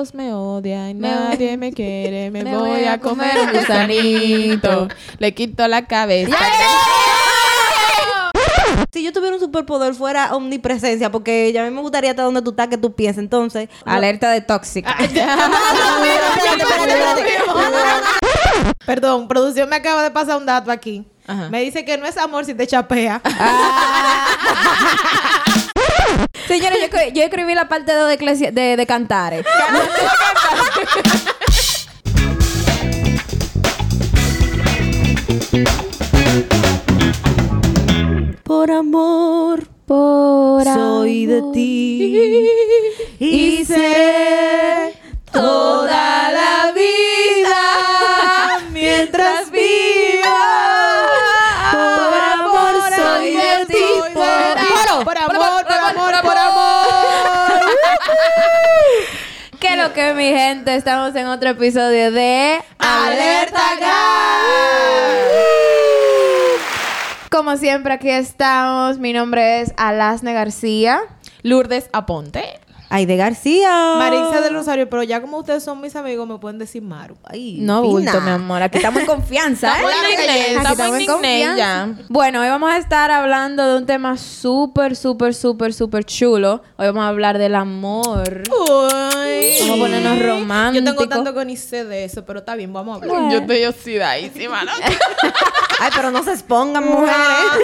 todos me odian, nadie me quiere, me, voy a comer un gusanito, le quito la cabeza. Si yo tuviera un superpoder fuera omnipresencia, porque ya a mí me gustaría estar donde tú estás, que tú pienses. Entonces, Alerta de tóxica. Perdón, producción me acaba de pasar un dato aquí. Me dice que no es amor si te chapea. Señores, yo, yo escribí la parte dos de, Eclesia- de, de Cantares. por amor, Por soy de ti. Y seré toda la ¿Qué lo que mi gente? Estamos en otro episodio de Alerta Como siempre, aquí estamos. Mi nombre es Alasne García. Lourdes Aponte. Ay, de García. Marisa del Rosario, pero ya como ustedes son mis amigos, me pueden decir Maru. Ay, No fina. bulto, mi amor. Aquí estamos en confianza. Estamos ¿eh? Aquí estamos estamos en confianza. Bueno, hoy vamos a estar hablando de un tema súper, súper, súper, súper chulo. Hoy vamos a hablar del amor. Uy. Vamos a ponernos románticos. Yo tengo tanto que ni sé de eso, pero está bien, vamos a hablar. Bueno. Yo estoy oxidadísima, ¿no? Ay, pero no se expongan, mujeres.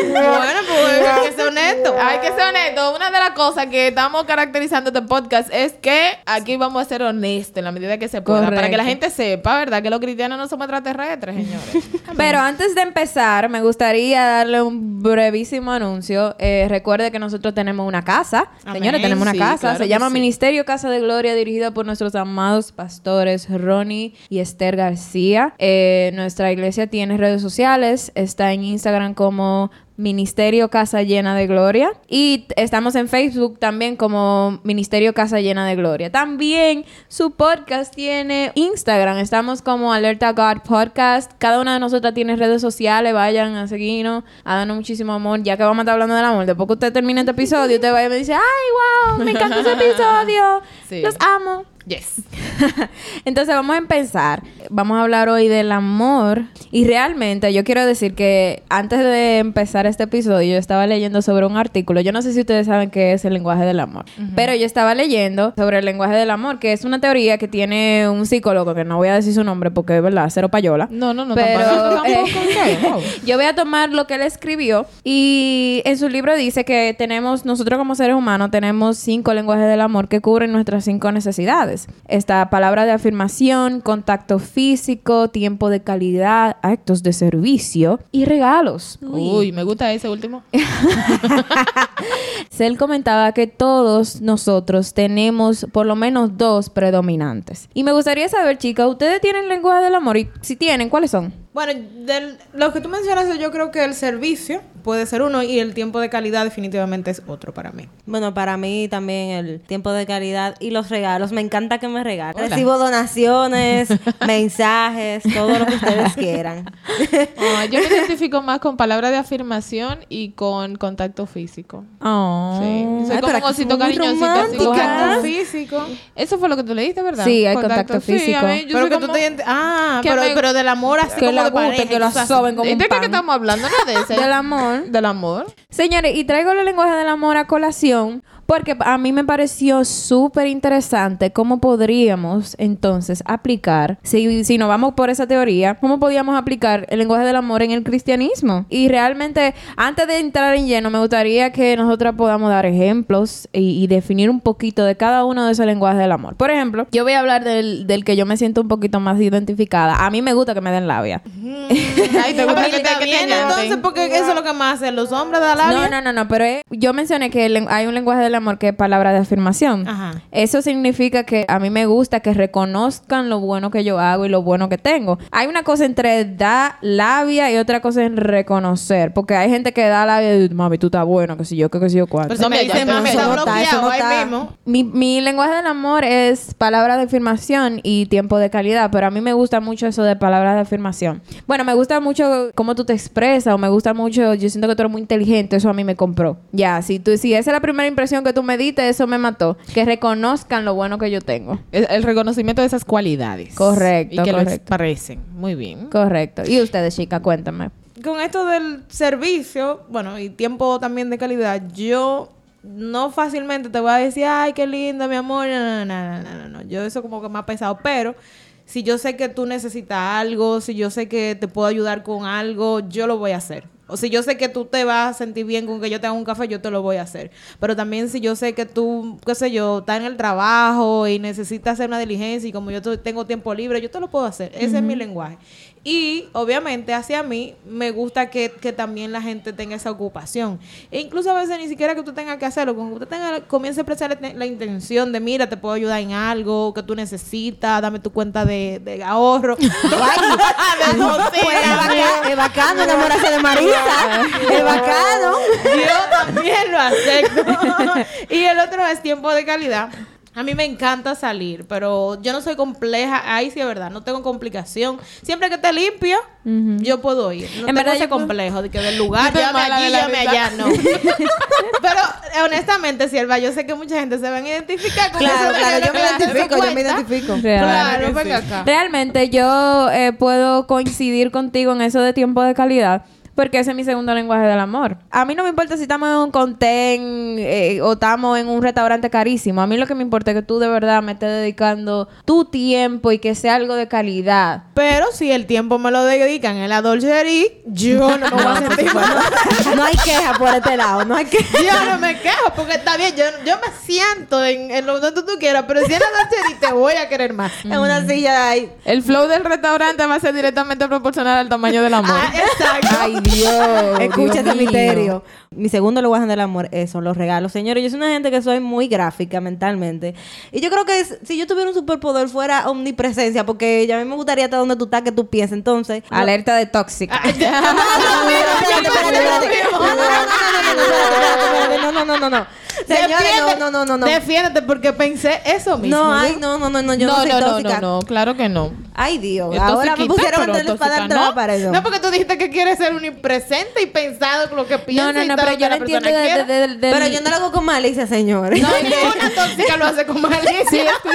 bueno, pues hay que ser honesto. Hay que ser honesto. Una de las cosas que estamos caracterizando este podcast es que aquí vamos a ser honestos en la medida que se pueda. Para que la gente sepa, ¿verdad? Que los cristianos no somos extraterrestres, señores. Pero antes de empezar, me gustaría darle un brevísimo anuncio. Eh, recuerde que nosotros tenemos una casa. Amén. Señores, tenemos una Sí, casa. claro Se llama sí. Ministerio Casa de Gloria, dirigida por nuestros amados pastores Ronnie y Esther García. Eh, nuestra iglesia tiene redes sociales. Está en Instagram como Ministerio Casa Llena de Gloria. Y estamos en Facebook también como Ministerio Casa Llena de Gloria. También su podcast tiene Instagram. Estamos como Alerta God Podcast. Cada una de nosotras tiene redes sociales. Vayan a seguirnos, a darnos muchísimo amor. Ya que vamos a estar hablando del amor. Después que usted termine este episodio, usted va y me dice, ¡ay, wow! Me encanta ese episodio. Sí. Los amo. Yes. Entonces vamos a empezar. Vamos a hablar hoy del amor. Y realmente yo quiero decir que antes de empezar este episodio yo estaba leyendo sobre un artículo. Yo no sé si ustedes saben qué es el lenguaje del amor. Pero yo estaba leyendo sobre el lenguaje del amor, que es una teoría que tiene un psicólogo, que no voy a decir su nombre porque es verdad, cero payola. No, no, no. Pero, tampoco, eh, tampoco, yo voy a tomar lo que él escribió y en su libro dice que tenemos, nosotros como seres humanos tenemos cinco lenguajes del amor que cubren nuestras cinco necesidades. Esta palabra de afirmación, contacto físico, tiempo de calidad, actos de servicio y regalos. Uy, me gusta ese último. Él comentaba que todos nosotros tenemos por lo menos dos predominantes. Y me gustaría saber, chicas, ¿ustedes tienen lenguaje del amor? Y si tienen, ¿cuáles son? Bueno, del, lo que tú mencionas, yo creo que el servicio puede ser uno y el tiempo de calidad definitivamente es otro para mí. Bueno, para mí también el tiempo de calidad y los regalos. Me encanta que me regalen. Hola. Recibo donaciones, mensajes, todo lo que ustedes quieran. Ah, yo me identifico más con palabras de afirmación y con contacto físico. Oh. Sí. Soy Ay, como un osito cariñosito. así. Contacto físico. Eso fue lo que tú leíste, ¿verdad? Sí, hay contacto Sí, físico. a mí, yo pero que como- tú te Ah, pero, me- pero del amor así que como de guste, pareja, que cosas soben como ¿Y de qué estamos hablando? No de ese. Del amor. Del amor. Señores, y traigo el lenguaje del amor a colación porque a mí me pareció súper interesante cómo podríamos entonces aplicar, si, si nos vamos por esa teoría, cómo podíamos aplicar el lenguaje del amor en el cristianismo. Y realmente, antes de entrar en lleno, me gustaría que nosotras podamos dar ejemplos y, y definir un poquito de cada uno de esos lenguajes del amor. Por ejemplo, yo voy a hablar del, del que yo me siento un poquito más identificada. A mí me gusta que me den labia. Ay, te gusta que te, que te también, añaden. Entonces, porque eso es lo que más hacen los hombres de la labia. No, no, no, no, pero eh, yo mencioné que el hay un lenguaje del amor que es palabra de afirmación. Ajá. Eso significa que a mí me gusta que reconozcan lo bueno que yo hago y lo bueno que tengo. Hay una cosa entre dar labia y otra cosa en reconocer, porque hay gente que da labia y mami, tú estás bueno, que si yo, que, que si yo cuatro. Pero me dice, mami, está no bloqueado ahí mismo. Mi, mi lenguaje del amor es palabra de afirmación y tiempo de calidad, pero a mí me gusta mucho eso de palabras de afirmación. Bueno, me gusta mucho cómo tú te expresas o me gusta mucho, yo siento que tú eres muy inteligente, eso a mí me compró. Ya, si tú si esa es la primera impresión que tú me diste, eso me mató. Que reconozcan lo bueno que yo tengo. El, el reconocimiento de esas cualidades. Correcto, Y que lo correcto. expresen. Muy bien. Correcto. Y ustedes, chica, cuéntame. Con esto del servicio, bueno, y tiempo también de calidad, yo no fácilmente te voy a decir, ay, qué lindo, mi amor. No, no, no, no, no, no, no. Yo eso como que me ha pesado, pero si yo sé que tú necesitas algo, si yo sé que te puedo ayudar con algo, yo lo voy a hacer. O si yo sé que tú te vas a sentir bien con que yo te haga un café, yo te lo voy a hacer. Pero también si yo sé que tú, qué sé yo, estás en el trabajo y necesitas hacer una diligencia y como yo te- tengo tiempo libre, yo te lo puedo hacer. Ese es mi lenguaje. Y obviamente hacia mí me gusta que, que también la gente tenga esa ocupación. E incluso a veces ni siquiera que tú tengas que hacerlo, cuando usted tenga, comience a expresar la, intención de, mira, te puedo ayudar en algo que tú necesitas, dame tu cuenta de, de ahorro. Es bacano enamorarse de Marisa. Es bacano. Yo también lo acepto. y el otro es tiempo de calidad. A mí me encanta salir, pero yo no soy compleja. Ahí sí es verdad, no tengo complicación. Siempre que esté limpio, yo puedo ir. No En tengo verdad, ese complejo de que del lugar, mala allí, risa. allá, no. pero honestamente, Sierva, yo sé que mucha gente se van a identificar con Claro, eso. claro, yo me identifico, yo me identifico. Claro, acá. Realmente yo eh, puedo coincidir contigo en eso de tiempo de calidad. Porque ese es mi segundo lenguaje del amor. A mí no me importa si estamos en un contén eh, o estamos en un restaurante carísimo. A mí lo que me importa es que tú de verdad me estés dedicando tu tiempo y que sea algo de calidad. Pero si el tiempo me lo dedican en la dolcería, yo no me voy a sentir mal. No hay queja por este lado, no hay queja. Yo no me quejo porque está bien, yo, yo me siento en, en lo donde tú quieras, pero si en la dolcería te voy a querer más. En una silla ahí. El flow del restaurante va a ser directamente proporcional al tamaño del amor. Ah, exacto. Ay, Dios. Escucha este misterio. Mi segundo lugar del amor eh, son los regalos. Señores, yo soy una gente que soy muy gráfica mentalmente. Y yo creo que si yo tuviera un superpoder fuera omnipresencia, porque ya a mí me gustaría hasta donde tú estás que tú pienses. Entonces. Alerta de tóxica. No, no, no, no, no. Señores, no, no, no, no. Defiéndete porque pensé eso mismo. No, ay, no, no, no, no. Yo no, soy tóxica. no, no, no, claro que no. Ay, Dios. Es Ahora me pusieron la espada tóxica, entre la ¿no? No, porque tú dijiste que quieres ser omnipresente y pensado con lo que No, piensas. no, y no, todo pero lo yo que lo la entiendo persona de, de- de- Pero yo no lo hago con malicia, señores. No, ninguna tóxica lo hace con malicia.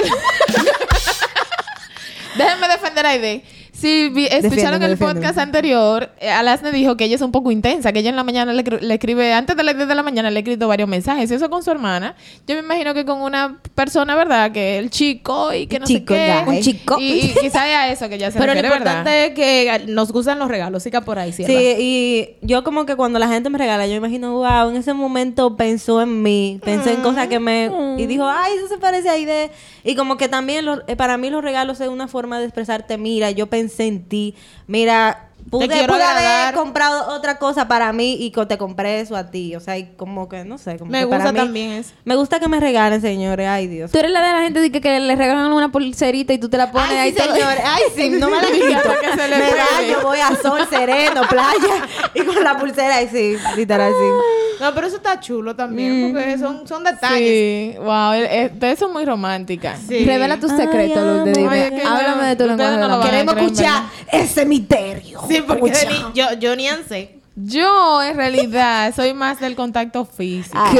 Déjenme defender a Aide. Si vi- escucharon Defiéndeme, el defiéndeme. podcast anterior, eh, Alasne dijo que ella es un poco intensa, que ella en la mañana le, cri- le escribe, antes de las 10 de la mañana le ha escrito varios mensajes. Y eso con su hermana. Yo me imagino que con una persona, ¿verdad? Que el chico y que no Chico, sé qué. ya, Un chico. Y, y quizá a eso que ya se Pero lo refiere, importante ¿verdad? es que nos gustan los regalos. Siga por ahí, Sí, Sierra. y yo como que cuando la gente me regala, yo me imagino, wow, en ese momento pensó en mí, pensó en cosas que me... Y dijo, ay, eso se parece a Aide. Y como que también eh, para mí los regalos es una forma de expresarte, mira, yo pensé en ti, mira, pude, pude haber comprado otra cosa para mí y te compré eso a ti. O sea, y como que, no sé, como Me que para gusta mí- también eso. Me gusta que me regalen, señores, ay Dios. Tú eres la de la gente de que, que le regalan una pulserita y tú te la pones Ay, ahí sí, todo- señores. Ay, sí, no me la quito. Hasta que se le me pegue. baño, voy a sol sereno, playa. Y con la pulsera, ahí sí, literal, sí. No, pero eso está chulo también, porque son, son detalles. Sí. Wow, el- el- ustedes son muy románticas. Sí. Revela tus secretos. Ay, que Háblame de tu lenguaje Queremos escuchar ese misterio. Sí, porque yo, yo ni sé. Yo, en realidad, soy más del contacto físico.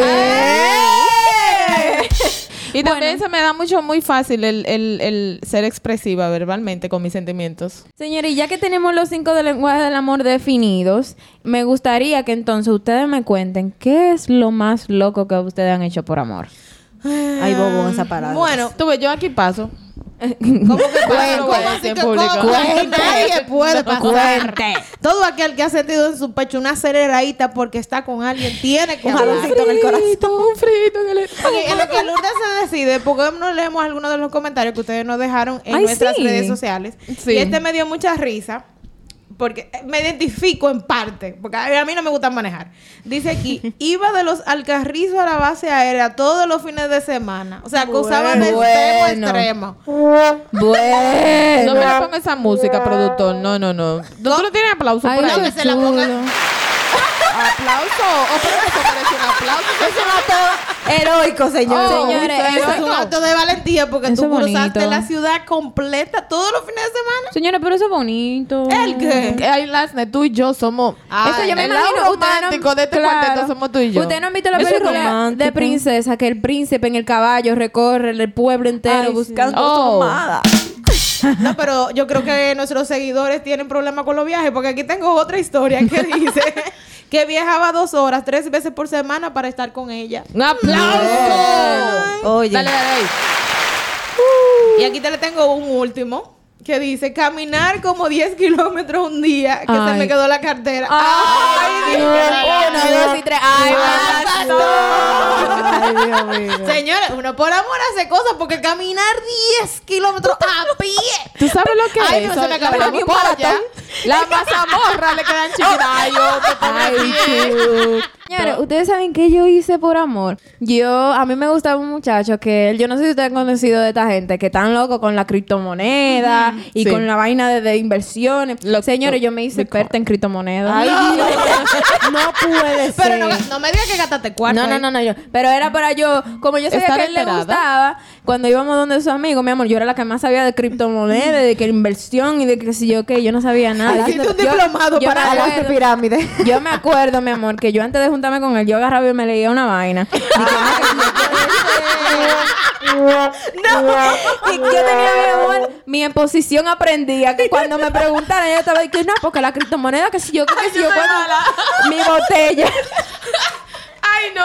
Y también se me da mucho, muy fácil el, el- el ser expresiva verbalmente con mis sentimientos. Señores, ya que tenemos los cinco de lenguaje del amor definidos, me gustaría que entonces ustedes me cuenten qué es lo más loco que ustedes han hecho por amor. Ay, bobo, esa parada. Bueno, tuve yo aquí paso. ¿Cómo que. Nadie puede pasar. Cuente. Todo aquel que ha sentido en su pecho una aceleradita porque está con alguien tiene que Un jaloncito en el corazón. Un frito en el... Ok, en lo que Lourdes se decide, porque no leemos algunos de los comentarios que ustedes nos dejaron en Ay, nuestras sí. redes sociales. Sí. Y este me dio mucha risa. Porque me identifico en parte, porque a mí no me gusta manejar. Dice aquí, iba de los Alcarrizos a la base aérea todos los fines de semana. O sea, que usaban de extremo a Bueno. extremo. Bueno. No me le ponga esa música, productor. No, no, no. ¿Tú no tienes aplauso Ay, por no, ahí? que se la ponga. Aplauso. O pero eso merece un aplauso. Es un acto heroico, señor. Oh, Señores, ¿usted Eso es un acto de valentía porque Eso tú cruzaste bonito. la ciudad completa todos los fines de semana. Señores, pero eso es bonito. ¿El qué? Que Ay, Lasne, tú y yo somos. Ay, Eso yo me el imagino. lado ustedes no- romántico de este claro. cuarteto somos tú y yo. Ustedes no han visto la película de princesa que el príncipe en el caballo recorre el pueblo entero Ay, sí. buscando a Oh. su amada. No, pero yo creo que nuestros seguidores tienen problemas con los viajes porque aquí tengo otra historia que dice que viajaba dos horas, tres veces por semana para estar con ella. ¡Un aplauso! Oye. Dale, dale ahí. Y aquí te le tengo un último que dice caminar como 10 kilómetros un día que se Ay. me quedó la cartera. Ay, Dios mío. Uno, dos y tres. Ay, Ay, Ay, Dios mío. Señores, uno por amor hace cosas porque caminar 10 kilómetros a pie. ¿Tú sabes lo que Ay, es no eso? se me acabó La ni un polla, maratón. La mazamorra le quedan chiquitas. Ay, yo te pongo bien. Señores, ustedes saben que yo hice por amor. Yo, a mí me gustaba un muchacho que yo no sé si ustedes han conocido de esta gente que están locos con la criptomoneda y Sí. con la vaina de, de inversiones. Lo- Señores, yo me hice experta en criptomonedas. Ay, Dios. No puede ser. Pero no, no me digas que gastaste cuarto. No, no, no, no, yo. Pero era para yo, como yo sabía que a él le gustaba, cuando íbamos donde sus amigos, mi amor, yo era la que más sabía de criptomonedas, de que inversión y de que si yo qué, yo no sabía nada. Hiciste un Yo- diplomado yo para de acuerdo- pirámide. Yo me acuerdo, mi amor, que yo antes de juntarme con él, yo agarraba y me leía una vaina. Y que no. Y yo tenía, mi amor, mi exposición aprendía que cuando me preguntaran, yo estaba diciendo, no, porque la criptomoneda, que si yo, que si yo, cuando, mi botella. Ay, no.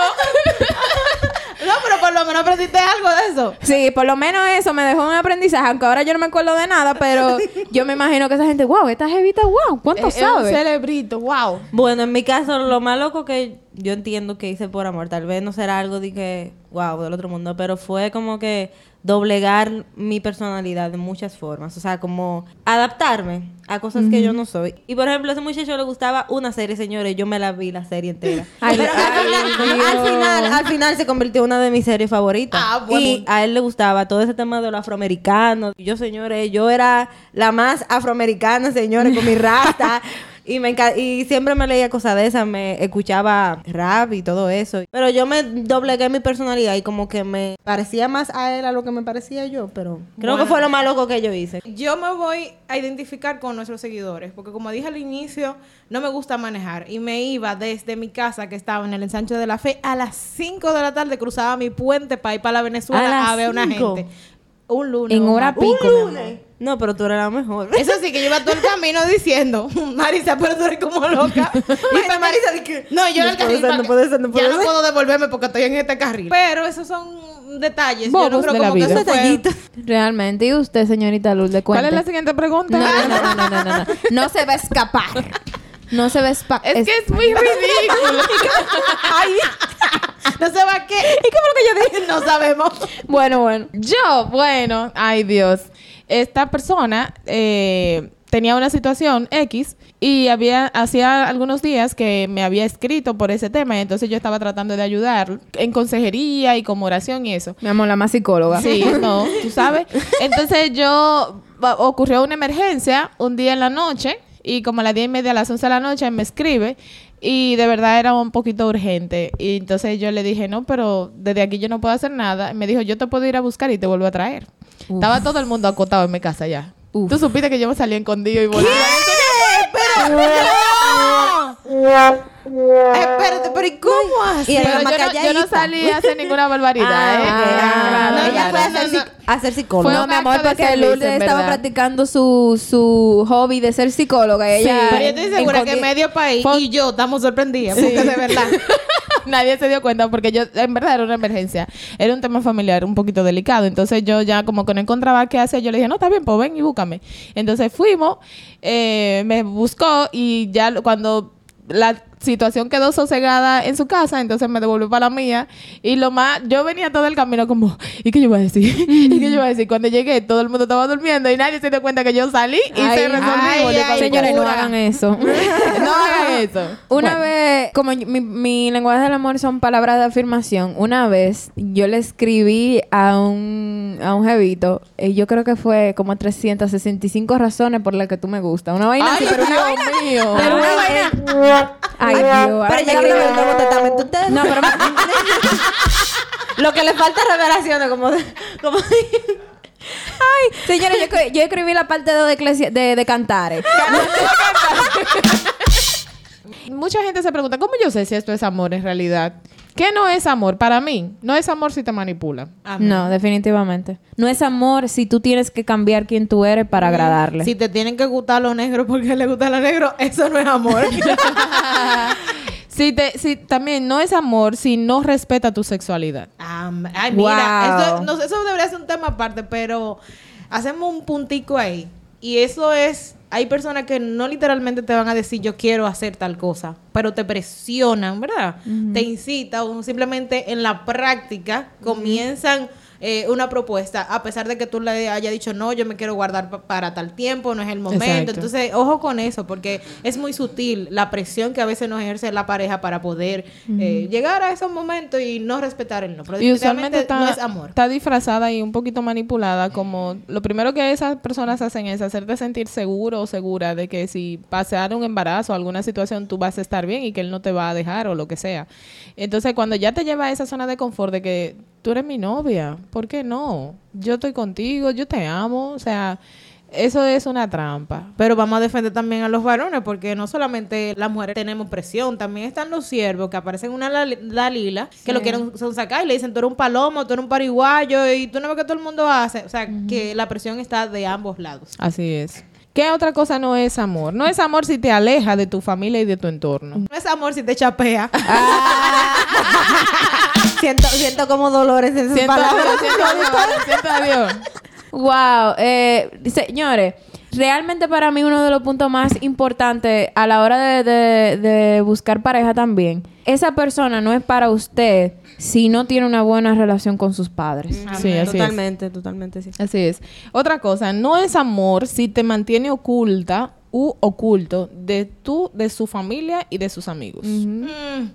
no, pero por lo menos aprendiste algo de eso. Sí, por lo menos eso me dejó un aprendizaje, aunque ahora yo no me acuerdo de nada, pero yo me imagino que esa gente, wow, esta jevita, wow, ¿cuánto Es- es sabe? un cerebrito, wow. Bueno, en mi caso, lo más loco que yo entiendo que hice por amor, tal vez no será algo de que, wow, del otro mundo, pero fue como que doblegar mi personalidad de muchas formas. O sea, como adaptarme a cosas que yo no soy. Y por ejemplo, a ese muchacho le gustaba una serie, señores, yo me la vi la serie entera. Ay, pero al, ay, al final, al final se convirtió en una de mis series favoritas. Ah, bueno. Y a él le gustaba todo ese tema de los afroamericanos. Y Yo, señores, yo era la más afroamericana, señores, con mi rasta. Y, me y siempre me leía cosas de esas, me escuchaba rap y todo eso. Pero yo me doblegué mi personalidad y como que me parecía más a él a lo que me parecía yo, pero creo Bueno. que fue lo más loco que yo hice. Yo me voy a identificar con nuestros seguidores, porque como dije al inicio, no me gusta manejar. Y me iba desde mi casa, que estaba en el ensanche de la fe, a las 5 de la tarde cruzaba mi puente para ir para la Venezuela ¿A a, ver una cinco? gente. Un lunes. En un hora pico, mi amor. No, pero tú eres la mejor. Eso sí, que yo iba todo el camino diciendo, Marisa, pero tú eres como loca. Y Marisa dije, no, yo No el puede carril. ser, para no que- puede ser, no ya puede no ser. puedo devolverme porque estoy en este carril. Pero esos son detalles. yo no creo de la como que vida. fue- Detallitos. Realmente. ¿Y usted, señorita Luz, de ¿Cuál cuenta? es la siguiente pregunta? No, no, no, no, no, no, no. No se va a escapar. No se a escapar. Es que es muy ridículo. Ay, no se va qué. ¿Y cómo lo que yo dije? No sabemos. Bueno, bueno. Yo, bueno, ay Dios. Esta persona eh, tenía una situación X y había hacía algunos días que me había escrito por ese tema y entonces yo estaba tratando de ayudar en consejería y como oración y eso. Mi amor, la más psicóloga. Sí, no, tú sabes. Entonces yo ocurrió una emergencia un día en la noche y como a las diez y media a las 11 de la noche me escribe y de verdad era un poquito urgente y entonces yo le dije no, pero desde aquí yo no puedo hacer nada. Y me dijo yo te puedo ir a buscar y te vuelvo a traer. Estaba todo el mundo acotado en mi casa ya. Uf. Tú supiste que yo me salí escondido y volví. Espérate, pero ¿y cómo así? Y Pero yo no, yo no calladita. salí a hacer ninguna barbaridad. Ah, ¿eh? Claro, No, ella fue a psic- a ser psicóloga. Fue No, mi amor, porque Lourdes estaba practicando su, su hobby de ser psicóloga. y Ella Pero yo estoy segura que medio país y yo estamos sorprendidas. Porque de verdad. Nadie se dio cuenta porque yo, en verdad, era una emergencia. Era un tema familiar un poquito delicado. Entonces yo ya como que no encontraba qué hacer, yo le dije, no, está bien, pues ven y búscame. Entonces fuimos, eh, me buscó y ya cuando la situación quedó sosegada en su casa, entonces me devolvió para la mía. Y lo más, yo venía todo el camino como, ¿y qué yo voy a decir? ¿Y qué yo voy a decir? Cuando llegué, todo el mundo estaba durmiendo y nadie se dio cuenta que yo salí y Ay, se resolvió. ay, ay, Señores, no hagan eso. no hagan eso. Una Bueno. vez, como mi, mi lenguaje del amor son palabras de afirmación, una vez yo le escribí a un, a un jevito, y yo creo que fue como 365 razones por las que tú me gustas. Una vaina así, Ay, pero una vaina. mío. Pero una vaina. Ay, Dios. El Nuevo Testamento. Ustedes No, pero Lo que le falta es revelaciones, como... como Ay, señores, yo, yo escribí la parte de, eclesia- de, de cantares. Mucha gente se pregunta, ¿cómo yo sé si esto es amor en realidad? ¿Qué no es amor? Para mí, no es amor si te manipula. No, definitivamente. No es amor si tú tienes que cambiar quién tú eres para agradarle. Si te tienen que gustar los negros porque le gusta los negros, eso no es amor. Si te, si también no es amor si no respeta tu sexualidad. Ay, mira, Wow. eso, no sé, eso debería ser un tema aparte, pero hacemos un puntico ahí. Y eso es, hay personas que no literalmente te van a decir yo quiero hacer tal cosa, pero te presionan, ¿verdad? Te incitan o simplemente en la práctica comienzan eh, una propuesta, a pesar de que tú le hayas dicho no, yo me quiero guardar pa- para tal tiempo, no es el momento. Exacto. Entonces, ojo con eso, porque es muy sutil la presión que a veces nos ejerce la pareja para poder eh, llegar a esos momentos y no respetar el no. Pero Y usualmente está, no es amor. está disfrazada y un poquito manipulada como lo primero que esas personas hacen es hacerte sentir seguro o segura de que si pasar un embarazo o alguna situación tú vas a estar bien y que él no te va a dejar o lo que sea. Entonces cuando ya te lleva a esa zona de confort de que tú eres mi novia, ¿por qué no? Yo estoy contigo, yo te amo, o sea, eso es una trampa. Pero vamos a defender también a los varones, porque no solamente las mujeres tenemos presión, también están los siervos que aparecen en una Dalila, que lo quieren son sacar y le dicen, tú eres un palomo, tú eres un pariguayo, y tú no ves que todo el mundo hace. O sea, que la presión está de ambos lados. Así es. ¿Qué otra cosa no es amor? No es amor si te aleja de tu familia y de tu entorno. No es amor si te chapea. siento, siento como dolores en sus Siento palabras. Dios, siento siento a Dios. Wow, eh, señores, realmente para mí uno de los puntos más importantes a la hora de, de- de buscar pareja también, esa persona no es para usted si no tiene una buena relación con sus padres. Sí, así es. totalmente, totalmente, sí. Así es. Otra cosa, no es amor si te mantiene oculta u oculto de tú, de su familia y de sus amigos. Mm,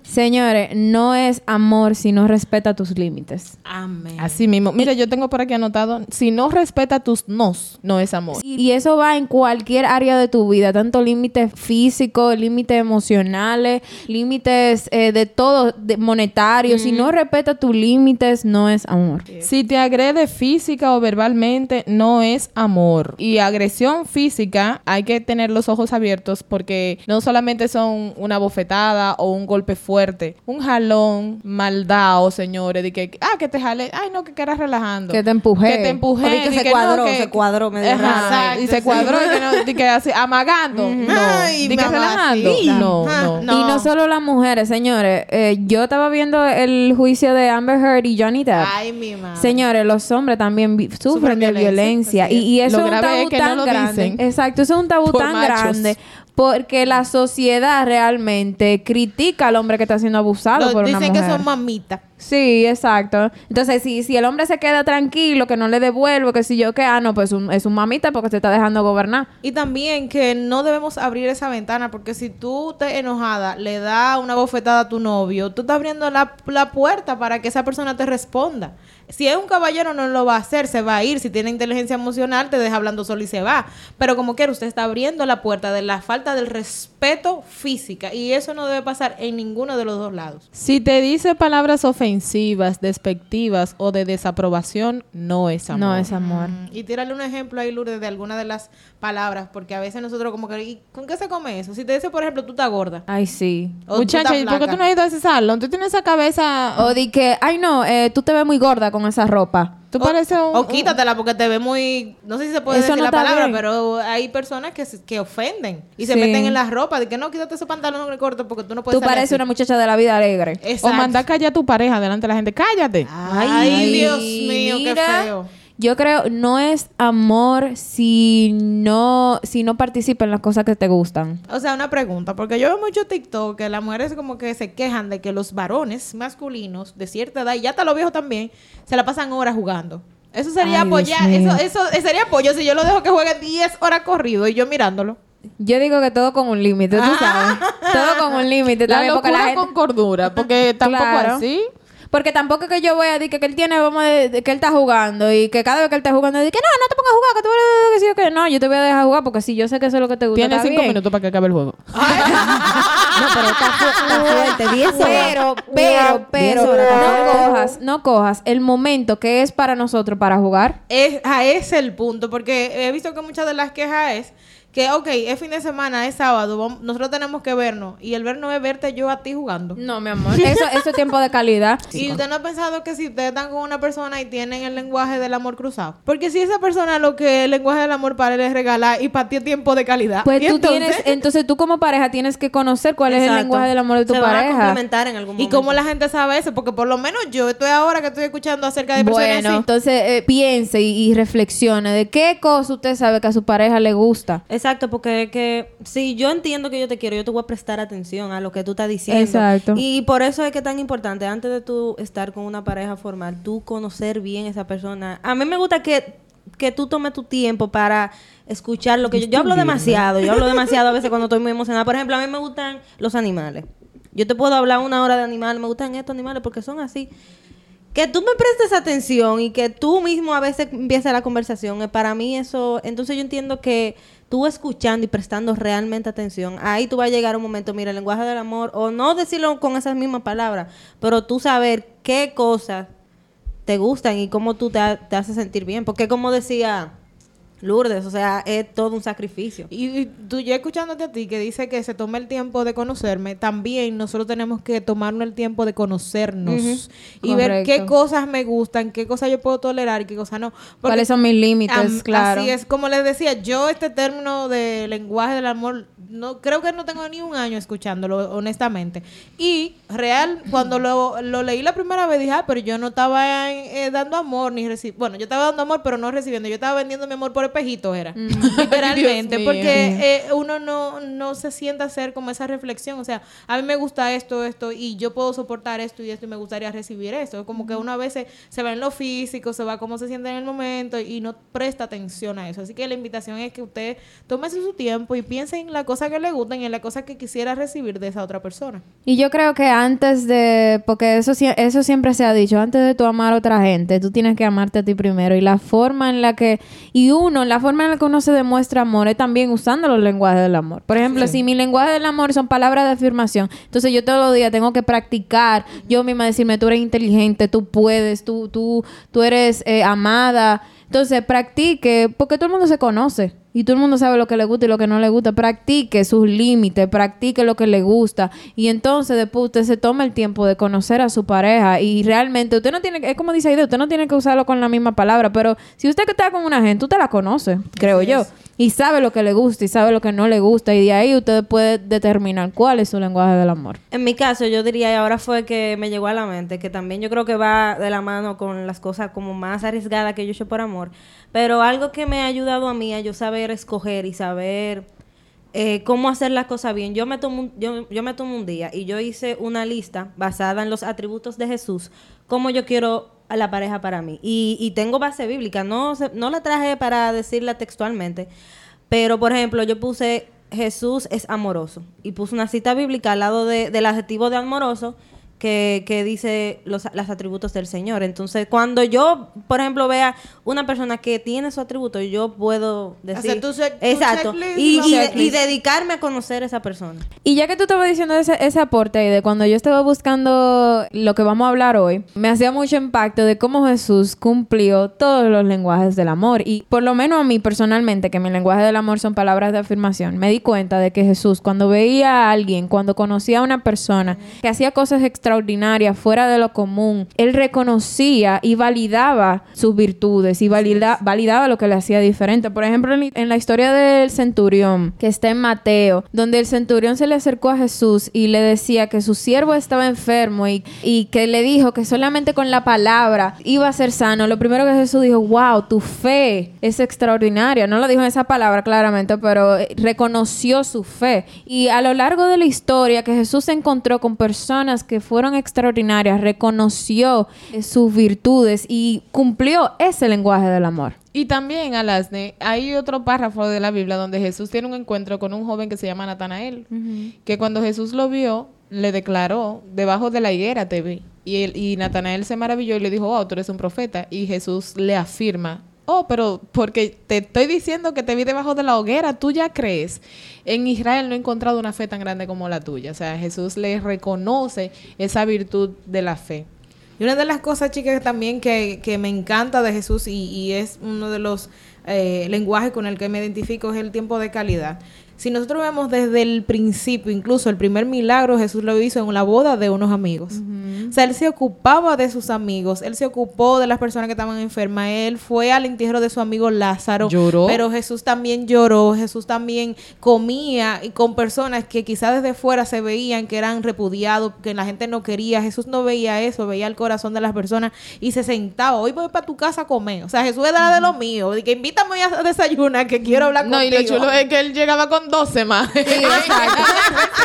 Señores, no es amor si no respeta tus límites. amén. Así mismo. Mira, yo tengo por aquí anotado, si no respeta tus nos, no es amor. Y, y eso va en cualquier área de tu vida, tanto límites físicos, límites emocionales, límites eh, de todo, de monetarios. Si no respeta tus límites, no es amor. Si te agrede física o verbalmente, no es amor. Y agresión física, hay que tener los ojos abiertos porque no solamente son una bofetada o un golpe fuerte, un jalón maldado, señores, de que, ah, que te jale, ay, no, que quieras relajando. Que te empujé. Que te empujé. De que di se no, cuadró, que- se cuadró medio Ajá, raro. Y se Exacto, cuadró y que, no, que así, amagando. No, Ay, di que relajando. No, Ah, no. no. Y no solo las mujeres, señores. Eh, yo estaba viendo el juicio de Amber Heard y Johnny Depp. Ay, mi madre. Señores, los hombres también sufren, de violencia, Y, es. y eso Lo es un grave es tabú que no lo grande. dicen. Exacto, eso es un tabú Por tan machos. Grande. Porque la sociedad realmente critica al hombre que está siendo abusado Lo- por una dicen mujer. que son mamitas. Sí, exacto. Entonces, si, si el hombre se queda tranquilo, que no le devuelve, que si yo que, ah, no, pues un- es un mamita porque se está dejando gobernar. Y también que no debemos abrir esa ventana, porque si tú te enojada le das una bofetada a tu novio, tú estás abriendo la, la puerta para que esa persona te responda. Si es un caballero, no lo va a hacer, se va a ir. Si tiene inteligencia emocional, te deja hablando solo y se va. Pero como quiera, usted está abriendo la puerta de la falta del respeto física. Y eso no debe pasar en ninguno de los dos lados. Si te dice palabras ofensivas, despectivas o de desaprobación, no es amor. No es amor. Mm, Y tírale un ejemplo ahí, Lourdes, de alguna de las palabras, porque a veces nosotros como que, ¿y ¿con qué se come eso? Si te dice, por ejemplo, tú estás gorda. Ay, sí. o Muchacha, ¿y por qué tú no has ido a ese salón? Tú tienes esa cabeza... O di que, ay, no, eh, tú te ves muy gorda con esa ropa. Tú pareces un... O quítatela porque te ve muy... No sé si se puede Eso decir no la palabra, bien. pero hay personas que, se- que ofenden y se Sí. meten en la ropa. De que no, quítate ese pantalón corto porque tú no puedes Tú pareces así". una muchacha de la vida alegre. O mandar callar a tu pareja delante de la gente. ¡Cállate! Ay, Dios mío, qué mira, feo. Yo creo, no es amor si no, si no participa en las cosas que te gustan. O sea, una pregunta, porque yo veo mucho TikTok que las mujeres como que se quejan de que los varones masculinos de cierta edad, y ya hasta los viejos también, se la pasan horas jugando. Eso sería Ay, apoyar, eso, eso sería apoyo si yo lo dejo que juegue 10 horas corrido y yo mirándolo. Yo digo que todo con un límite, tú sabes. todo con un límite La también, porque locura la gente... con cordura, porque tampoco Claro. así. Porque tampoco es que yo voy a decir que, que él tiene, vamos a de- que él está jugando y que cada vez que él está jugando, dice que no, no te pongas a jugar, que tú que sí o que no, yo te voy a dejar jugar porque si yo sé que eso es lo que te gusta. Tienes cinco bien. minutos para que acabe el juego. No, pero está, fu- está fuerte. 10 horas. Pero, pero, pero, 10 horas, está no cojas, no cojas el momento que es para nosotros para jugar. Es, a ese es el punto, porque he visto que muchas de las quejas es que, ok, es fin de semana, es sábado, vamos- nosotros tenemos que vernos, y el vernos es verte yo a ti jugando. No, mi amor. Eso, eso es tiempo de calidad. Y usted no ha pensado que si ustedes están con una persona y tienen el lenguaje del amor cruzado. Porque si esa persona lo que el lenguaje del amor para él es regalar y para ti es tiempo de calidad. Pues ¿y tú entonces? tienes, entonces tú como pareja tienes que conocer cuál es el Exacto. lenguaje del amor de tu Se van a pareja. complementar en algún ¿Y momento. cómo la gente sabe eso? Porque por lo menos yo estoy ahora que estoy escuchando acerca de personas Bueno, así. entonces eh, piense y, y reflexione de qué cosa usted sabe que a su pareja le gusta. Exacto, porque que si yo entiendo que yo te quiero, yo te voy a prestar atención a lo que tú estás diciendo. Exacto. Y por eso es que es tan importante, antes de tú estar con una pareja formal, tú conocer bien a esa persona. A mí me gusta que, que tú tomes tu tiempo para escuchar lo que yo... Yo hablo demasiado, yo hablo demasiado a veces cuando estoy muy emocionada. Por ejemplo, a mí me gustan los animales. Yo te puedo hablar una hora de animales, me gustan estos animales porque son así. Que tú me prestes atención y que tú mismo a veces empieces la conversación, eh, para mí eso, entonces yo entiendo que tú escuchando y prestando realmente atención, ahí tú vas a llegar un momento, mira, el lenguaje del amor, o no decirlo con esas mismas palabras, pero tú saber qué cosas te gustan y cómo tú te, te haces sentir bien, porque como decía Lourdes, o sea, es todo un sacrificio. Y, y tú ya escuchándote a ti que dice que se toma el tiempo de conocerme, también nosotros tenemos que tomarnos el tiempo de conocernos y ver qué cosas me gustan, qué cosas yo puedo tolerar y qué cosas no. Porque ¿Cuáles son mis límites? claro. Así es, como les decía, yo este término de lenguaje del amor, no creo que no tengo ni un año escuchándolo, honestamente. Y real, cuando lo, lo leí la primera vez, dije, ah, pero yo no estaba eh, dando amor, ni recibiendo, bueno, yo estaba dando amor, pero no recibiendo, yo estaba vendiendo mi amor por espejito, era, literalmente, Dios mío. porque eh, uno no, no se sienta a hacer como esa reflexión, o sea, a mí me gusta esto, esto, y yo puedo soportar esto y esto, y me gustaría recibir esto, como que uno a veces se va en lo físico, se va cómo se siente en el momento, y no presta atención a eso, así que la invitación es que usted tómese su tiempo y piense en la cosa que le gustan y en la cosa que quisiera recibir de esa otra persona. Y yo creo que antes de, porque eso, eso siempre se ha dicho, antes de tú amar a otra gente, tú tienes que amarte a ti primero. Y la forma en la que, y uno, la forma en la que uno se demuestra amor es también usando los lenguajes del amor. Por ejemplo, si mi lenguaje del amor son palabras de afirmación, entonces yo todos los días tengo que practicar, yo misma decirme, tú eres inteligente, tú puedes, tú, tú, tú eres eh, amada. Entonces, practique, porque todo el mundo se conoce. Y todo el mundo sabe lo que le gusta y lo que no le gusta. Practique sus límites, practique lo que le gusta. Y entonces después usted se toma el tiempo de conocer a su pareja. Y realmente usted no tiene que, es como dice Aide, usted no tiene que usarlo con la misma palabra. Pero si usted que está con una gente, usted la conoce, creo yo. Y sabe lo que le gusta y sabe lo que no le gusta. Y de ahí usted puede determinar cuál es su lenguaje del amor. En mi caso, yo diría, y ahora fue que me llegó a la mente, que también yo creo que va de la mano con las cosas como más arriesgadas que yo he hecho por amor, pero algo que me ha ayudado a mí a yo saber escoger y saber eh, cómo hacer las cosas bien. Yo me, tomo un, yo, yo me tomo un día y yo hice una lista basada en los atributos de Jesús, cómo yo quiero a la pareja para mí. Y, y tengo base bíblica, no, no la traje para decirla textualmente, pero, por ejemplo, yo puse Jesús es amoroso y puse una cita bíblica al lado de- del adjetivo de amoroso que, que dice los, los atributos del Señor. Entonces, cuando yo, por ejemplo, vea una persona que tiene su atributo, yo puedo decir... Hacer tu check- tu exacto. Y, y dedicarme a conocer a esa persona. Y ya que tú estabas diciendo ese, ese aporte de cuando yo estaba buscando lo que vamos a hablar hoy, me hacía mucho impacto de cómo Jesús cumplió todos los lenguajes del amor. Y por lo menos a mí personalmente, que mi lenguaje del amor son palabras de afirmación, me di cuenta de que Jesús, cuando veía a alguien, cuando conocía a una persona que hacía cosas extraordinarias fuera de lo común, él reconocía y validaba sus virtudes y valida- validaba lo que le hacía diferente. Por ejemplo, en, en la historia del centurión, que está en Mateo, donde el centurión se le acercó a Jesús y le decía que su siervo estaba enfermo y, y que le dijo que solamente con la palabra iba a ser sano. Lo primero que Jesús dijo, wow, tu fe es extraordinaria. No lo dijo en esa palabra claramente, pero eh, reconoció su fe. Y a lo largo de la historia que Jesús se encontró con personas que fueron extraordinarias, reconoció sus virtudes y cumplió ese lenguaje del amor. Y también, Alasne, hay otro párrafo de la Biblia donde Jesús tiene un encuentro con un joven que se llama Natanael, que cuando Jesús lo vio, le declaró, debajo de la higuera te vi. Y, él, y Natanael se maravilló y le dijo, oh, tú eres un profeta. Y Jesús le afirma, oh, pero porque te estoy diciendo que te vi debajo de la hoguera, tú ya crees. En Israel no he encontrado una fe tan grande como la tuya. O sea, Jesús le reconoce esa virtud de la fe. Y una de las cosas, chicas, también que, que me encanta de Jesús y, y es uno de los eh, lenguajes con el que me identifico es el tiempo de calidad. Si nosotros vemos desde el principio, incluso el primer milagro Jesús lo hizo en la boda de unos amigos. O sea, él se ocupaba de sus amigos, él se ocupó de las personas que estaban enfermas, él fue al entierro de su amigo Lázaro. Lloró. Pero Jesús también lloró, Jesús también comía y con personas que quizás desde fuera se veían que eran repudiados, que la gente no quería. Jesús no veía eso, veía el corazón de las personas y se sentaba. Hoy voy para tu casa a comer. O sea, Jesús era de lo mío, de que invítame a desayunar, que quiero hablar No, y contigo. lo chulo es que él llegaba con 12 más. Sí, exacto.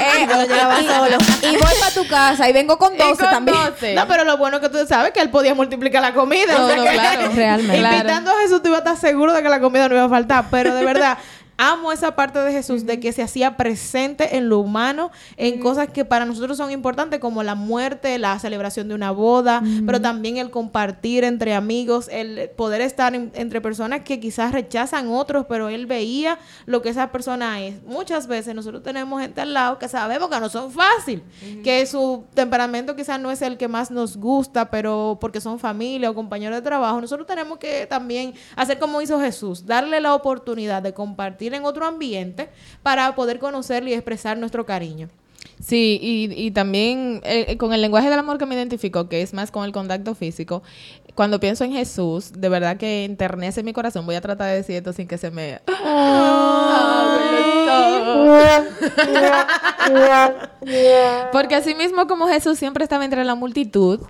Eh, y- solo. Y voy para tu casa y vengo con Y 12 con también. 12. No, pero lo bueno es que tú sabes que él podía multiplicar la comida. No, o sea no, que- claro. Realmente. Invitando a Jesús, tú ibas a estar seguro de que la comida no iba a faltar. Pero de verdad, amo esa parte de Jesús, de que se hacía presente en lo humano, en cosas que para nosotros son importantes, como la muerte, la celebración de una boda, pero también el compartir entre amigos, el poder estar en- entre personas que quizás rechazan otros, pero él veía lo que esa persona es. Muchas veces nosotros tenemos gente al lado que sabemos que no son fácil, que su temperamento quizás no es el que más nos gusta, pero porque son familia o compañeros de trabajo, nosotros tenemos que también hacer como hizo Jesús, darle la oportunidad de compartir en otro ambiente para poder conocerle y expresar nuestro cariño. Sí, y, y también eh, con el lenguaje del amor que me identifico, que es más con el contacto físico, cuando pienso en Jesús, de verdad que enternece mi corazón. Voy a tratar de decir esto sin que se me... Porque así mismo como Jesús siempre estaba entre la multitud,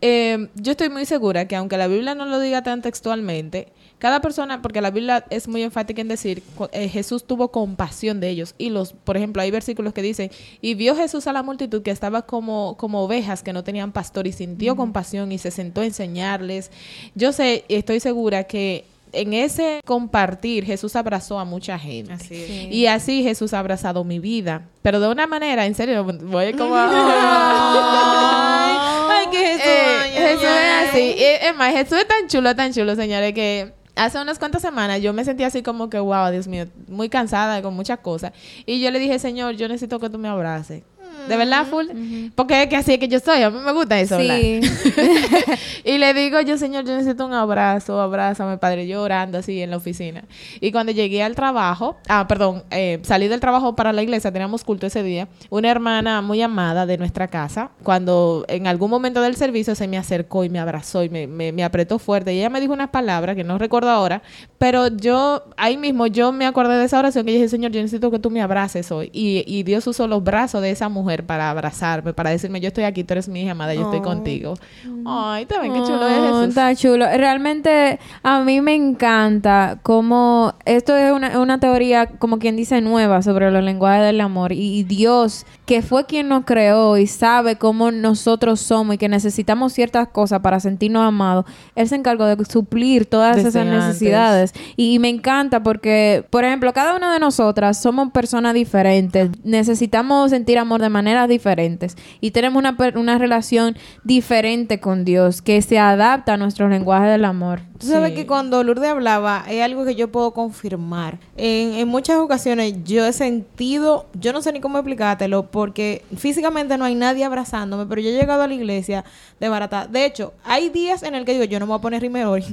eh, yo estoy muy segura que aunque la Biblia no lo diga tan textualmente, cada persona, porque la Biblia es muy enfática en decir, eh, Jesús tuvo compasión de ellos. Y los, por ejemplo, hay versículos que dicen, y vio Jesús a la multitud que estaba como, como ovejas que no tenían pastor y sintió compasión y se sentó a enseñarles. Yo sé, y estoy segura que en ese compartir Jesús abrazó a mucha gente. Así es. Y así Jesús ha abrazado mi vida. Pero de una manera, en serio, voy como a... Ay, que Jesús. Eh, Jesús es así. Es más, Jesús es tan chulo, tan chulo, señores, que hace unas cuantas semanas yo me sentí así como que, wow, Dios mío, muy cansada con muchas cosas. Y yo le dije, Señor, yo necesito que tú me abraces. De verdad, full. Porque es que así es que yo soy. A mí me gusta eso. Sí. y le digo yo, Señor, yo necesito un abrazo, abrázame, Padre, yo orando así en la oficina. Y cuando llegué al trabajo, ah, perdón, eh, salí del trabajo para la iglesia, teníamos culto ese día, una hermana muy amada de nuestra casa, cuando en algún momento del servicio se me acercó y me abrazó y me, me, me apretó fuerte. Y ella me dijo unas palabras que no recuerdo ahora, pero yo, ahí mismo, yo me acordé de esa oración que dije, Señor, yo necesito que tú me abraces hoy. Y, y Dios usó los brazos de esa mujer para abrazarme, para decirme, yo estoy aquí, tú eres mi hija amada, yo estoy Oh. contigo. Ay, también qué chulo es Jesús. Está chulo. Realmente a mí me encanta cómo esto es una, una teoría, como quien dice, nueva sobre los lenguajes del amor. Y, y Dios, que fue quien nos creó y sabe cómo nosotros somos y que necesitamos ciertas cosas para sentirnos amados, Él se encargó de suplir todas Desde esas necesidades. Y, y me encanta porque, por ejemplo, cada una de nosotras somos personas diferentes. Necesitamos sentir amor de maneras diferentes. Y tenemos una, per- una relación diferente con Dios que se adapta a nuestro lenguaje del amor. Tú sabes Sí. que cuando Lourdes hablaba, es algo que yo puedo confirmar. En, en muchas ocasiones yo he sentido, yo no sé ni cómo explicártelo, porque físicamente no hay nadie abrazándome, pero yo he llegado a la iglesia de barata. De hecho, hay días en el que digo, yo no me voy a poner rímel hoy.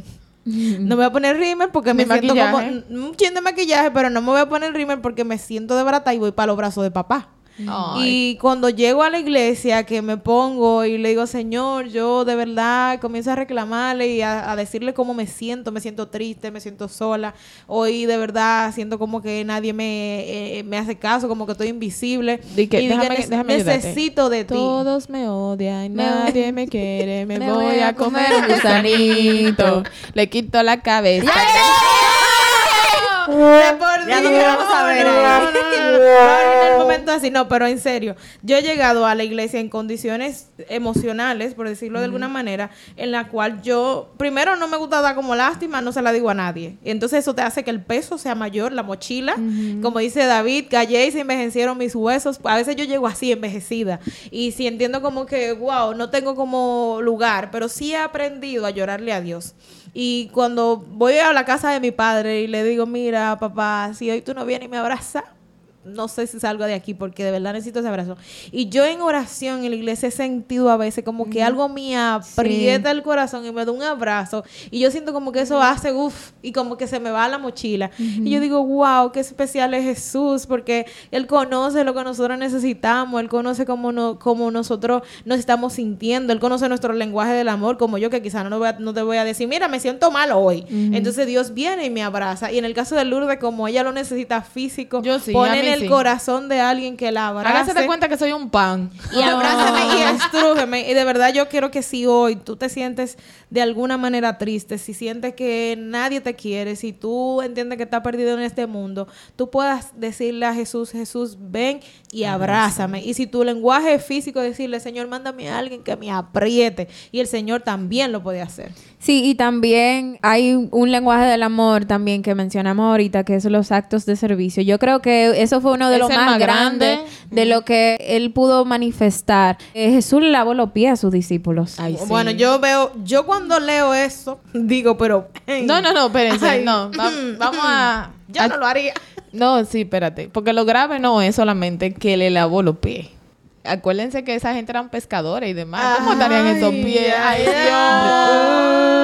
No me voy a poner rímel porque me siento maquillaje. como un chin de maquillaje, pero no me voy a poner rímel porque me siento de barata y voy para los brazos de papá. Ay. Y cuando llego a la iglesia, que me pongo y le digo, Señor, yo de verdad comienzo a reclamarle y a, a decirle cómo me siento, me siento triste, me siento sola, hoy de verdad siento como que nadie me, eh, me hace caso, como que estoy invisible. Que- y que déjame- déjame ayudarte. necesito de ti. Todos me odian, nadie me quiere, me, me voy, voy a comer un gusanito. Le quito la cabeza. De por Ya no Dios. vamos a ver ahí. no, en el momento así, no, pero en serio, yo he llegado a la iglesia en condiciones emocionales, por decirlo de alguna manera, en la cual yo, primero no me gusta dar como lástima, no se la digo a nadie. Y entonces eso te hace que el peso sea mayor, la mochila. Como dice David, callé y se envejecieron mis huesos. A veces yo llego así, envejecida. Y si entiendo como que, wow, no tengo como lugar, pero sí he aprendido a llorarle a Dios. Y cuando voy a la casa de mi padre y le digo, mira, papá, si hoy tú no vienes y me abrazas, no sé si salgo de aquí porque de verdad necesito ese abrazo. Y yo en oración en la iglesia he sentido a veces como que algo me aprieta el corazón y me da un abrazo. Y yo siento como que eso hace uff y como que se me va la mochila. Y yo digo, wow, qué especial es Jesús porque Él conoce lo que nosotros necesitamos. Él conoce cómo, no, cómo nosotros nos estamos sintiendo. Él conoce nuestro lenguaje del amor como yo que quizá no, no te voy a decir, mira, me siento mal hoy. Entonces Dios viene y me abraza. Y en el caso de Lourdes, como ella lo necesita físico, Yo sí, pone el sí. corazón de alguien que la abrace. Hágase de cuenta que soy un pan. Y abrázame y estrújeme. Y de verdad yo quiero que si hoy tú te sientes de alguna manera triste, si sientes que nadie te quiere, si tú entiendes que estás perdido en este mundo, tú puedas decirle a Jesús, Jesús, ven y abrázame. Y si tu lenguaje es físico, decirle, Señor, mándame a alguien que me apriete. Y el Señor también lo puede hacer. Sí, y también hay un lenguaje del amor también que mencionamos ahorita, que es los actos de servicio. Yo creo que eso fue uno de Es los más, más grandes grande. de lo que él pudo manifestar. Eh, Jesús le lavó los pies a sus discípulos. Ay, sí. Bueno, yo veo, yo cuando leo eso, digo, pero... No, no, no, espérense. Ay. No, va- vamos a... Yo a- no lo haría. No, sí, espérate. Porque lo grave no es solamente que le lavó los pies. Acuérdense que esa gente eran pescadores y demás. ¿Cómo estarían esos pies? Ay, Dios.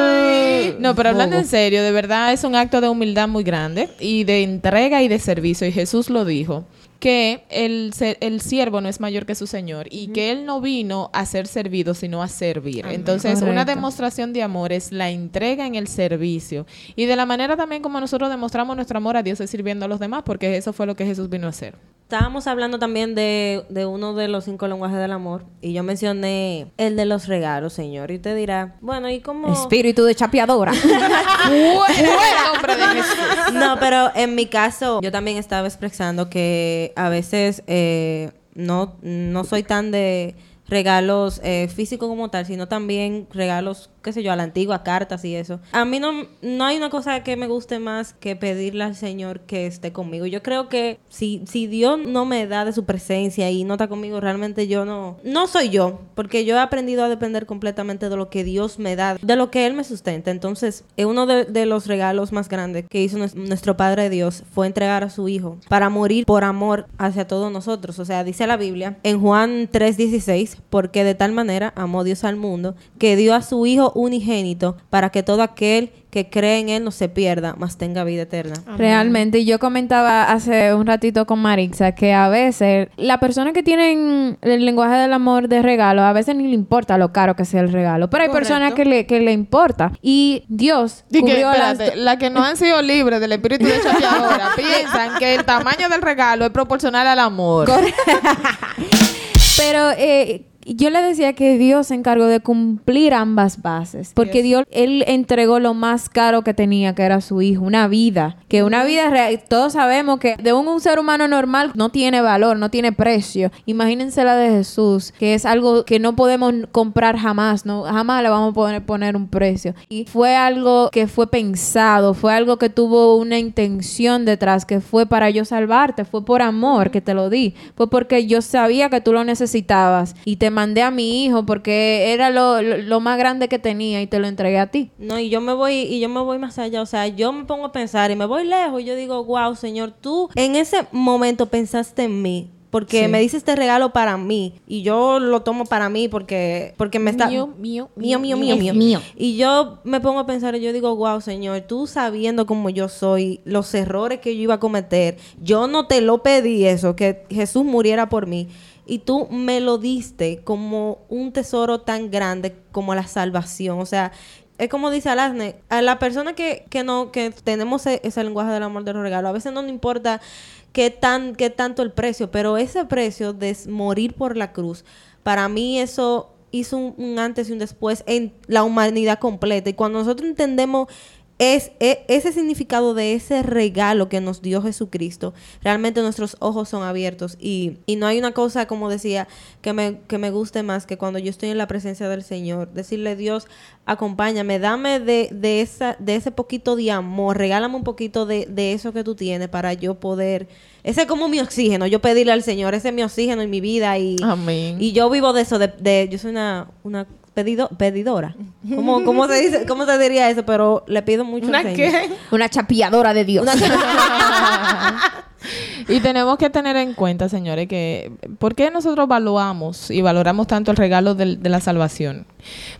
No, pero hablando en serio, de verdad es un acto de humildad muy grande y de entrega y de servicio. Y Jesús lo dijo que el, el siervo no es mayor que su señor y que él no vino a ser servido, sino a servir. Entonces, una demostración de amor es la entrega en el servicio. Y de la manera también como nosotros demostramos nuestro amor a Dios es sirviendo a los demás, porque eso fue lo que Jesús vino a hacer. Estábamos hablando también de, de uno de los cinco lenguajes del amor y yo mencioné el de los regalos, señor. Y usted dirá, bueno, ¿y cómo? Espíritu de chapeadora. No, pero en mi caso, yo también estaba expresando que a veces eh, no, no soy tan de regalos eh, físicos como tal, sino también regalos, qué sé yo, a la antigua, cartas y eso. A mí no, no hay una cosa que me guste más que pedirle al Señor que esté conmigo. Yo creo que si, si Dios no me da de su presencia y no está conmigo, realmente yo no, no soy yo, porque yo he aprendido a depender completamente de lo que Dios me da, de lo que Él me sustenta. Entonces, eh, uno de, de los regalos más grandes que hizo nues- nuestro Padre Dios fue entregar a su Hijo para morir por amor hacia todos nosotros. O sea, dice la Biblia en Juan 3:16, porque de tal manera amó Dios al mundo que dio a su Hijo unigénito para que todo aquel que cree en Él no se pierda, mas tenga vida eterna. Realmente, yo comentaba hace un ratito con Marixa que a veces la persona que tienen el lenguaje del amor de regalo, a veces ni le importa lo caro que sea el regalo, pero hay Correcto. personas que le, que le importa. Y Dios Y que, cubrió las espérate, la que no han sido libres del espíritu de chapeadora piensan que el tamaño del regalo es proporcional al amor. Pero eh, yo le decía que Dios se encargó de cumplir ambas bases. Porque Dios, Él entregó lo más caro que tenía, que era su hijo, una vida. Que una vida real, todos sabemos que de un, un ser humano normal no tiene valor, no tiene precio. Imagínense la de Jesús, que es algo que no podemos comprar jamás, no jamás le vamos a poder poner un precio. Y fue algo que fue pensado, fue algo que tuvo una intención detrás, que fue para yo salvarte, fue por amor que te lo di, fue porque yo sabía que tú lo necesitabas y te mandé a mi hijo porque era lo, lo- lo más grande que tenía y te lo entregué a ti. No, y yo me voy, y yo me voy más allá, o sea, yo me pongo a pensar y me voy lejos y yo digo, wow, Señor, tú en ese momento pensaste en mí. Porque Sí. me dice este regalo para mí y yo lo tomo para mí porque porque me está Mío, mío, mío mío mío mío, mío. y yo me pongo a pensar y yo digo wow señor tú sabiendo cómo yo soy los errores que yo iba a cometer yo no te lo pedí eso que Jesús muriera por mí y tú me lo diste como un tesoro tan grande como la salvación o sea es como dice Alasne, a la persona que, que no, que tenemos e- ese lenguaje del amor de los regalos, a veces no nos importa qué tan, qué tanto el precio, pero ese precio de morir por la cruz, para mí eso hizo un antes y un después en la humanidad completa. Y cuando nosotros entendemos es, e- ese significado de ese regalo que nos dio Jesucristo, realmente nuestros ojos son abiertos. Y, y no hay una cosa, como decía, que me, que me guste más que cuando yo estoy en la presencia del Señor, decirle Dios, acompáñame, dame de, de, esa, de ese poquito de amor, regálame un poquito de, de eso que tú tienes para yo poder, ese es como mi oxígeno, yo pedirle al Señor, ese es mi oxígeno en mi vida y, Amén. y yo vivo de eso, de, de- yo soy una, una pedido, pedidora. ¿Cómo, cómo se dice, cómo se diría eso? Pero le pido mucho ¿Una qué? Una chapilladora de Dios. Y tenemos que tener en cuenta, señores, que ¿por qué nosotros valuamos y valoramos tanto el regalo de la salvación?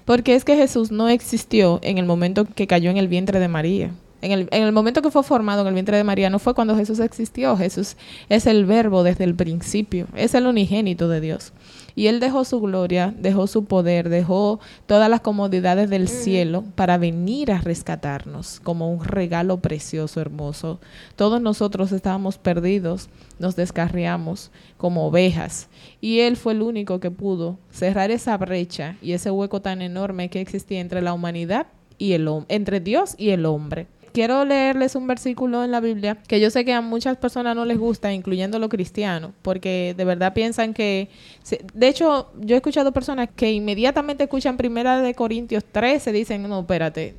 Porque es que Jesús no existió en el momento que cayó en el vientre de María. En el, en el momento que fue formado en el vientre de María no fue cuando Jesús existió. Jesús es el verbo desde el principio. Es el unigénito de Dios. Y Él dejó su gloria, dejó su poder, dejó todas las comodidades del cielo para venir a rescatarnos como un regalo precioso, hermoso. Todos nosotros estábamos perdidos, nos descarriamos como ovejas. Y Él fue el único que pudo cerrar esa brecha y ese hueco tan enorme que existía entre la humanidad y el hom- entre Dios y el hombre. Quiero leerles un versículo en la Biblia que yo sé que a muchas personas no les gusta, incluyendo los cristianos, porque de verdad piensan que... De hecho, yo he escuchado personas que inmediatamente escuchan Primera de Corintios 13, dicen, no, espérate.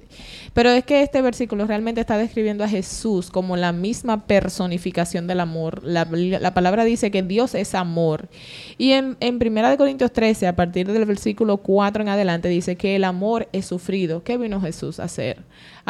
Pero es que este versículo realmente está describiendo a Jesús como la misma personificación del amor. La, la palabra dice que Dios es amor. Y en, en Primera de Corintios 13, a partir del versículo 4 en adelante, dice que el amor es sufrido. ¿Qué vino Jesús a hacer?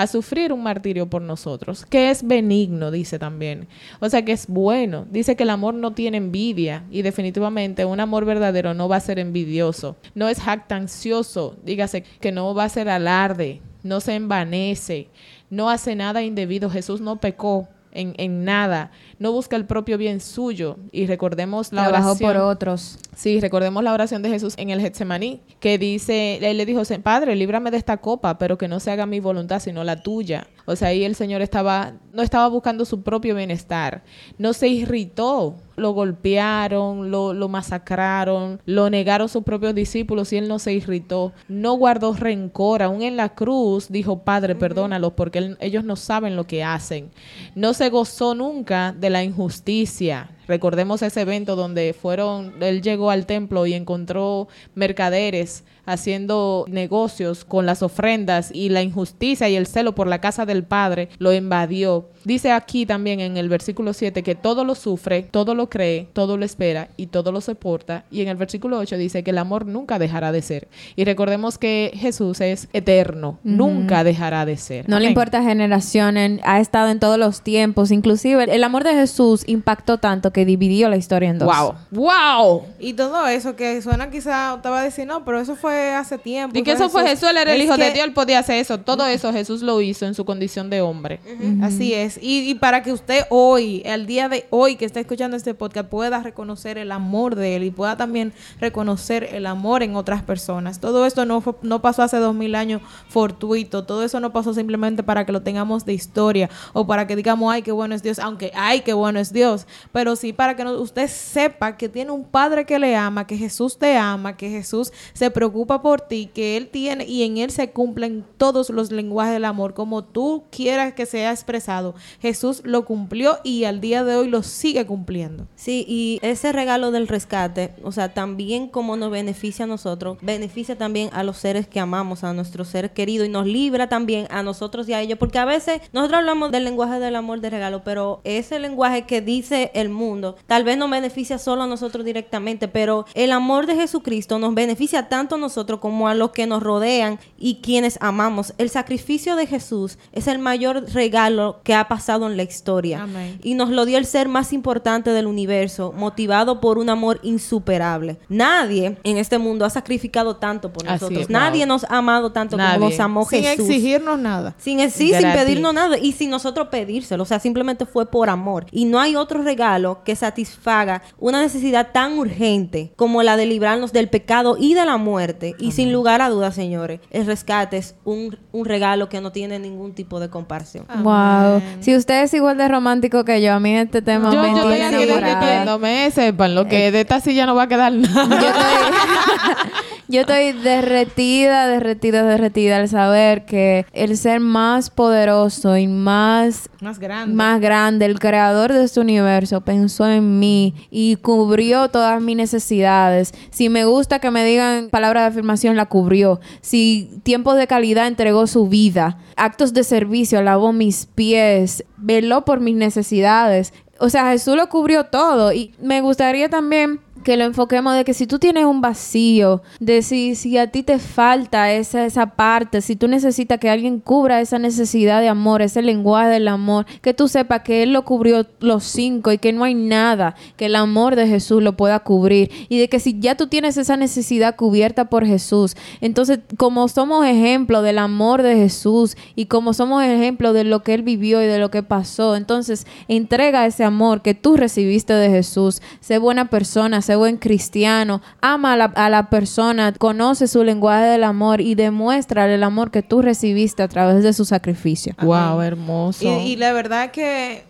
A sufrir un martirio por nosotros. Que es benigno, dice también. O sea, que es bueno. Dice que el amor no tiene envidia. Y definitivamente un amor verdadero no va a ser envidioso. No es jactancioso. Dígase que no va a ser alarde. No se envanece. No hace nada indebido. Jesús no pecó. En, en nada, no busca el propio bien suyo y recordemos la Trabajó oración. por otros. Sí, recordemos la oración de Jesús en el Getsemaní, que dice, él le dijo, Padre, líbrame de esta copa, pero que no se haga mi voluntad, sino la tuya. O sea, ahí el Señor estaba, no estaba buscando su propio bienestar, no se irritó, lo golpearon, lo, lo masacraron, lo negaron sus propios discípulos y él no se irritó, no guardó rencor, aún en la cruz dijo, Padre, perdónalos, porque él- ellos no saben lo que hacen. No se gozó nunca de la injusticia. Recordemos ese evento donde fueron, él llegó al templo y encontró mercaderes haciendo negocios con las ofrendas y la injusticia y el celo por la casa del Padre lo invadió. Dice aquí también en el versículo 7 que todo lo sufre, todo lo cree, todo lo espera y todo lo soporta. Y en el versículo 8 dice que el amor nunca dejará de ser. Y recordemos que Jesús es eterno, nunca dejará de ser. No le importa generación, en- ha estado en todos los tiempos. Inclusive el amor de Jesús impactó tanto que dividió la historia en dos. Wow. Wow. Y todo eso que suena quizá, te va a decir, no, pero eso fue hace tiempo. Y que eso fue Jesús, él era el hijo de Dios, él podía hacer eso. Todo eso Jesús lo hizo en su condición de hombre. Así es. Y, y para que usted hoy, el día de hoy que está escuchando este podcast, pueda reconocer el amor de él y pueda también reconocer el amor en otras personas. Todo esto no, fue- no pasó hace dos mil años fortuito. Todo eso no pasó simplemente para que lo tengamos de historia o para que digamos, ay, qué bueno es Dios, aunque, ay, qué bueno es Dios. Pero sí para que no- usted sepa que tiene un Padre que le ama, que Jesús te ama, que Jesús se preocupa por ti, que Él tiene y en Él se cumplen todos los lenguajes del amor, como tú quieras que sea expresado. Jesús lo cumplió y al día de hoy lo sigue cumpliendo. Sí, y ese regalo del rescate, o sea, también como nos beneficia a nosotros, beneficia también a los seres que amamos, a nuestros seres queridos y nos libra también a nosotros y a ellos, porque a veces nosotros hablamos del lenguaje del amor de regalo, pero ese lenguaje que dice el mundo tal vez nos beneficia solo a nosotros directamente, pero el amor de Jesucristo nos beneficia tanto a nosotros como a los que nos rodean y quienes amamos. El sacrificio de Jesús es el mayor regalo que ha pasado en la historia Amén. y nos lo dio el ser más importante del universo, motivado por un amor insuperable. Nadie en este mundo ha sacrificado tanto por nosotros. es, Nadie wow. nos ha amado tanto Nadie. como nos amó Sin Jesús. exigirnos nada. Sin, sí, sin pedirnos nada y sin nosotros pedírselo. O sea, simplemente fue por amor. Y no hay otro regalo que satisfaga una necesidad tan urgente como la de librarnos del pecado y de la muerte. Y sin lugar a dudas, señores, el rescate es un, un regalo que no tiene ningún tipo de comparación. Wow. Si usted es igual de romántico que yo, a mí este tema Yo, me yo estoy aquí sepan lo que de esta silla no va a quedar nada. Yo estoy, Yo estoy derretida, derretida, derretida al saber que el ser más poderoso y más Más grande. más grande, el creador de este universo, pensó en mí y cubrió todas mis necesidades. Si me gusta que me digan palabra de afirmación, la cubrió. Si tiempos de calidad entregó su vida, actos de servicio, lavó mis pies, veló por mis necesidades. O sea, Jesús lo cubrió todo. Y me gustaría también que lo enfoquemos de que si tú tienes un vacío, de si, si a ti te falta esa, esa parte, si tú necesitas que alguien cubra esa necesidad de amor, ese lenguaje del amor, que tú sepas que Él lo cubrió los cinco y que no hay nada que el amor de Jesús lo pueda cubrir. Y de que si ya tú tienes esa necesidad cubierta por Jesús, entonces como somos ejemplo del amor de Jesús y como somos ejemplo de lo que Él vivió y de lo que pasó, entonces entrega ese amor que tú recibiste de Jesús. Sé buena persona, sé buen cristiano, ama a la, a la persona, conoce su lenguaje del amor y demuestra el amor que tú recibiste a través de su sacrificio. Wow, hermoso. Y, y la verdad que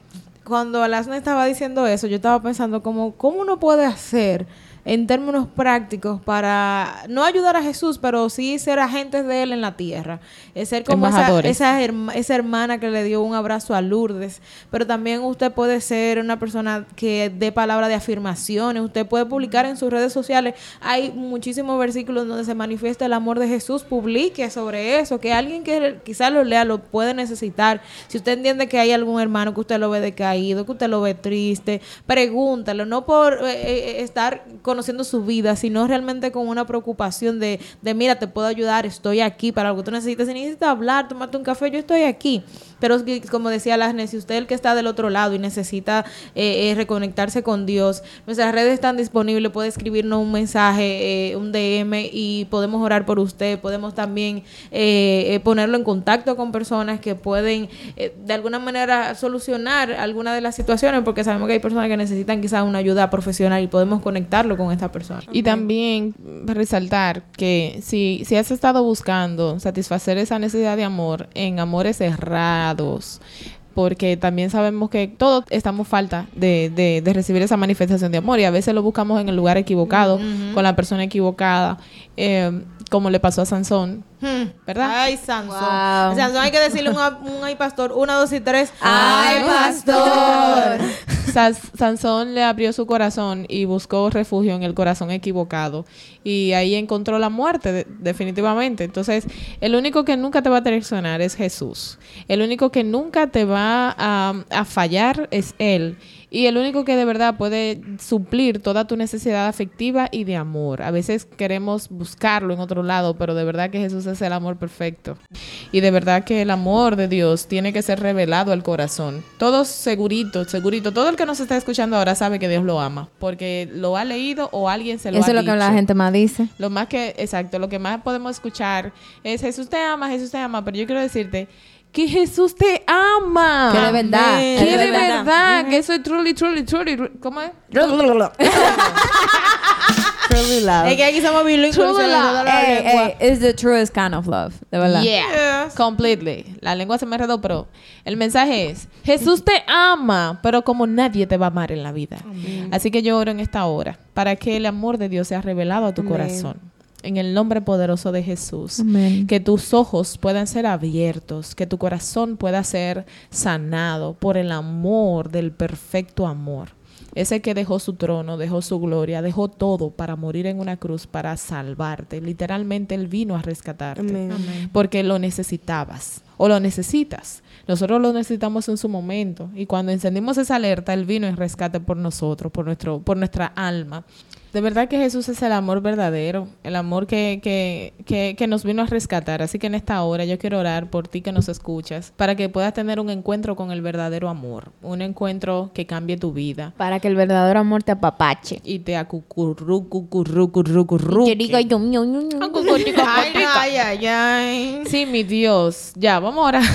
cuando Alasna estaba diciendo eso, yo estaba pensando como, ¿cómo uno puede hacer en términos prácticos para no ayudar a Jesús, pero sí ser agentes de Él en la tierra? Es ser como esa, esa, herma- esa hermana que le dio un abrazo a Lourdes, pero también usted puede ser una persona que dé palabra de afirmaciones, usted puede publicar en sus redes sociales, hay muchísimos versículos donde se manifiesta el amor de Jesús, publique sobre eso, que alguien que quizás lo lea lo puede necesitar. Si usted entiende que hay algún hermano que usted lo ve decaído, que usted lo ve triste, pregúntalo, no por eh, eh, estar conociendo su vida, sino realmente con una preocupación de, de, mira, te puedo ayudar, estoy aquí para lo que tú necesites. Si necesitas hablar, tomarte un café, yo estoy aquí. Pero como decía Lasne, si usted el que está del otro lado y necesita eh, eh, reconectarse con Dios, nuestras redes están disponibles, puede escribirnos un mensaje, eh, un DM y podemos orar por usted, podemos también eh, eh, ponerlo en contacto con personas que pueden de alguna manera solucionar alguna de las situaciones, porque sabemos que hay personas que necesitan quizás una ayuda profesional y podemos conectarlo con esta persona. Y también resaltar que si, si has estado buscando satisfacer esa necesidad de amor en amores errados, porque también sabemos que todos estamos falta de, de- de recibir esa manifestación de amor y a veces lo buscamos en el lugar equivocado, con la persona equivocada, eh, como le pasó a Sansón. ¿Verdad? Ay, Sansón. Wow. Sansón hay que decirle un, un ay pastor, una, dos y tres. Ay, pastor. Sansón le abrió su corazón y buscó refugio en el corazón equivocado. Y ahí encontró la muerte, de- definitivamente. Entonces, el único que nunca te va a traicionar es Jesús. El único que nunca te va a, a fallar es Él. Y el único que de verdad puede suplir toda tu necesidad afectiva y de amor. A veces queremos buscarlo en otro lado, pero de verdad que Jesús es el amor perfecto. Y de verdad que el amor de Dios tiene que ser revelado al corazón. Todos segurito, segurito. Todo el que nos está escuchando ahora sabe que Dios lo ama. Porque lo ha leído o alguien se lo Eso ha es lo que la gente más dice. Lo más que, exacto, lo que más podemos escuchar es Jesús te ama, Jesús te ama, pero yo quiero decirte que Jesús te ama. Que de verdad. Amén. Que de verdad, que eso es truly, truly, truly, ¿cómo es? Truly love. Es que aquí somos bilingües. Le love. Ey, it's the truest kind of love, de verdad. Yeah, Yes. completely. La lengua se me enredó, pero el mensaje es, Jesús te ama, pero como nadie te va a amar en la vida. Así que yo oro en esta hora para que el amor de Dios sea revelado a tu corazón. En el nombre poderoso de Jesús. Amén. Que tus ojos puedan ser abiertos, que tu corazón pueda ser sanado por el amor del perfecto amor. Ese que dejó su trono, dejó su gloria, dejó todo para morir en una cruz, para salvarte. Literalmente Él vino a rescatarte Amén. porque lo necesitabas o lo necesitas. Nosotros lo necesitamos en su momento y cuando encendimos esa alerta, Él vino en rescate por nosotros, por, nuestro, por nuestra alma. De verdad que Jesús es el amor verdadero, el amor que, que, que, que nos vino a rescatar. Así que en esta hora yo quiero orar por ti que nos escuchas, para que puedas tener un encuentro con el verdadero amor, un encuentro que cambie tu vida Para que el verdadero amor te apapache. y te acucurru, cucurru, curru, curru, Que diga yo, yo, yo, yo. Ay, ay, ay, ay. Sí, mi Dios. Ya, vamos ahora.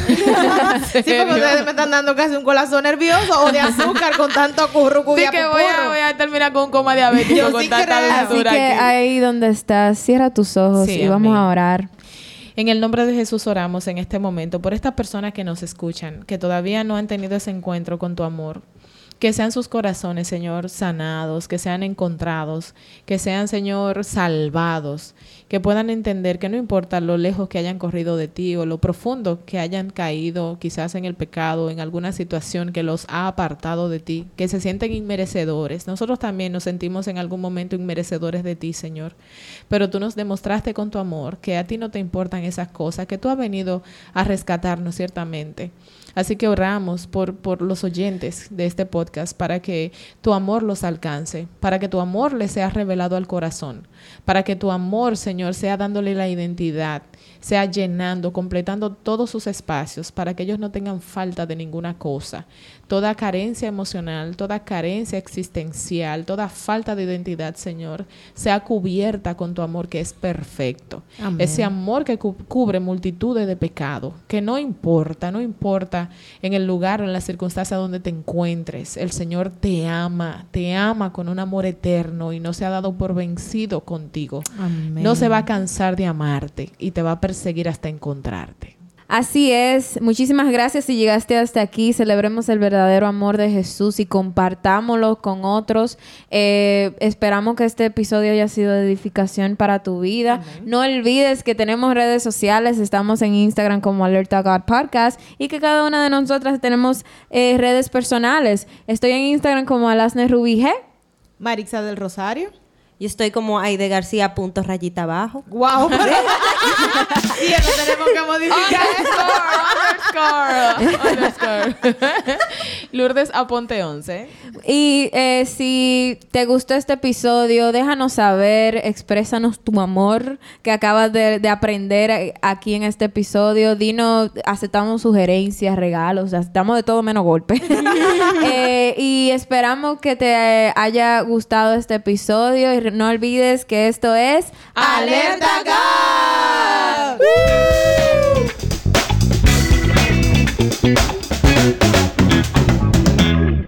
Sí, porque ustedes me están dando casi un corazón nervioso o de azúcar con tanto currucu y Sí que voy a, voy a terminar con un coma diabético tanta. Así que aquí. ahí donde estás, cierra tus ojos Sí, y vamos amén. a orar. En el nombre de Jesús oramos en este momento por estas personas que nos escuchan, que todavía no han tenido ese encuentro con tu amor, Que sean sus corazones, Señor, sanados, que sean encontrados, que sean, Señor, salvados, que puedan entender que no importa lo lejos que hayan corrido de ti o lo profundo que hayan caído quizás en el pecado, en alguna situación que los ha apartado de ti, que se sienten inmerecedores. Nosotros también nos sentimos en algún momento inmerecedores de ti, Señor, pero tú nos demostraste con tu amor que a ti no te importan esas cosas, que tú has venido a rescatarnos ciertamente. Así que oramos por, por los oyentes de este podcast para que tu amor los alcance, para que tu amor les sea revelado al corazón, para que tu amor, Señor, sea dándole la identidad, sea llenando, completando todos sus espacios, para que ellos no tengan falta de ninguna cosa. Toda carencia emocional, toda carencia existencial, toda falta de identidad, Señor, sea cubierta con tu amor que es perfecto. Amén. Ese amor que cu- cubre multitudes de pecados, que no importa, no importa en el lugar o en la circunstancia donde te encuentres, el Señor te ama, te ama con un amor eterno y no se ha dado por vencido contigo. Amén. No se va a cansar de amarte y te va a perseguir hasta encontrarte. Así es. Muchísimas gracias si llegaste hasta aquí. Celebremos el verdadero amor de Jesús y compartámoslo con otros. Eh, esperamos que este episodio haya sido de edificación para tu vida. No olvides que tenemos redes sociales. Estamos en Instagram como Alerta God Podcast y que cada una de nosotras tenemos eh, redes personales. Estoy en Instagram como Alasne Rubí G. Marixa del Rosario. Yo estoy como Aide García, punto rayita abajo. Wow. y eso tenemos que modificar. underscore, underscore. Lourdes Aponte 11. Y eh, si te gustó este episodio, déjanos saber, exprésanos tu amor que acabas de, de aprender eh, aquí en este episodio. Dinos, aceptamos sugerencias, regalos, aceptamos de todo menos golpe. Eh, y esperamos que te haya gustado este episodio y no olvides que esto es ¡Alerta God!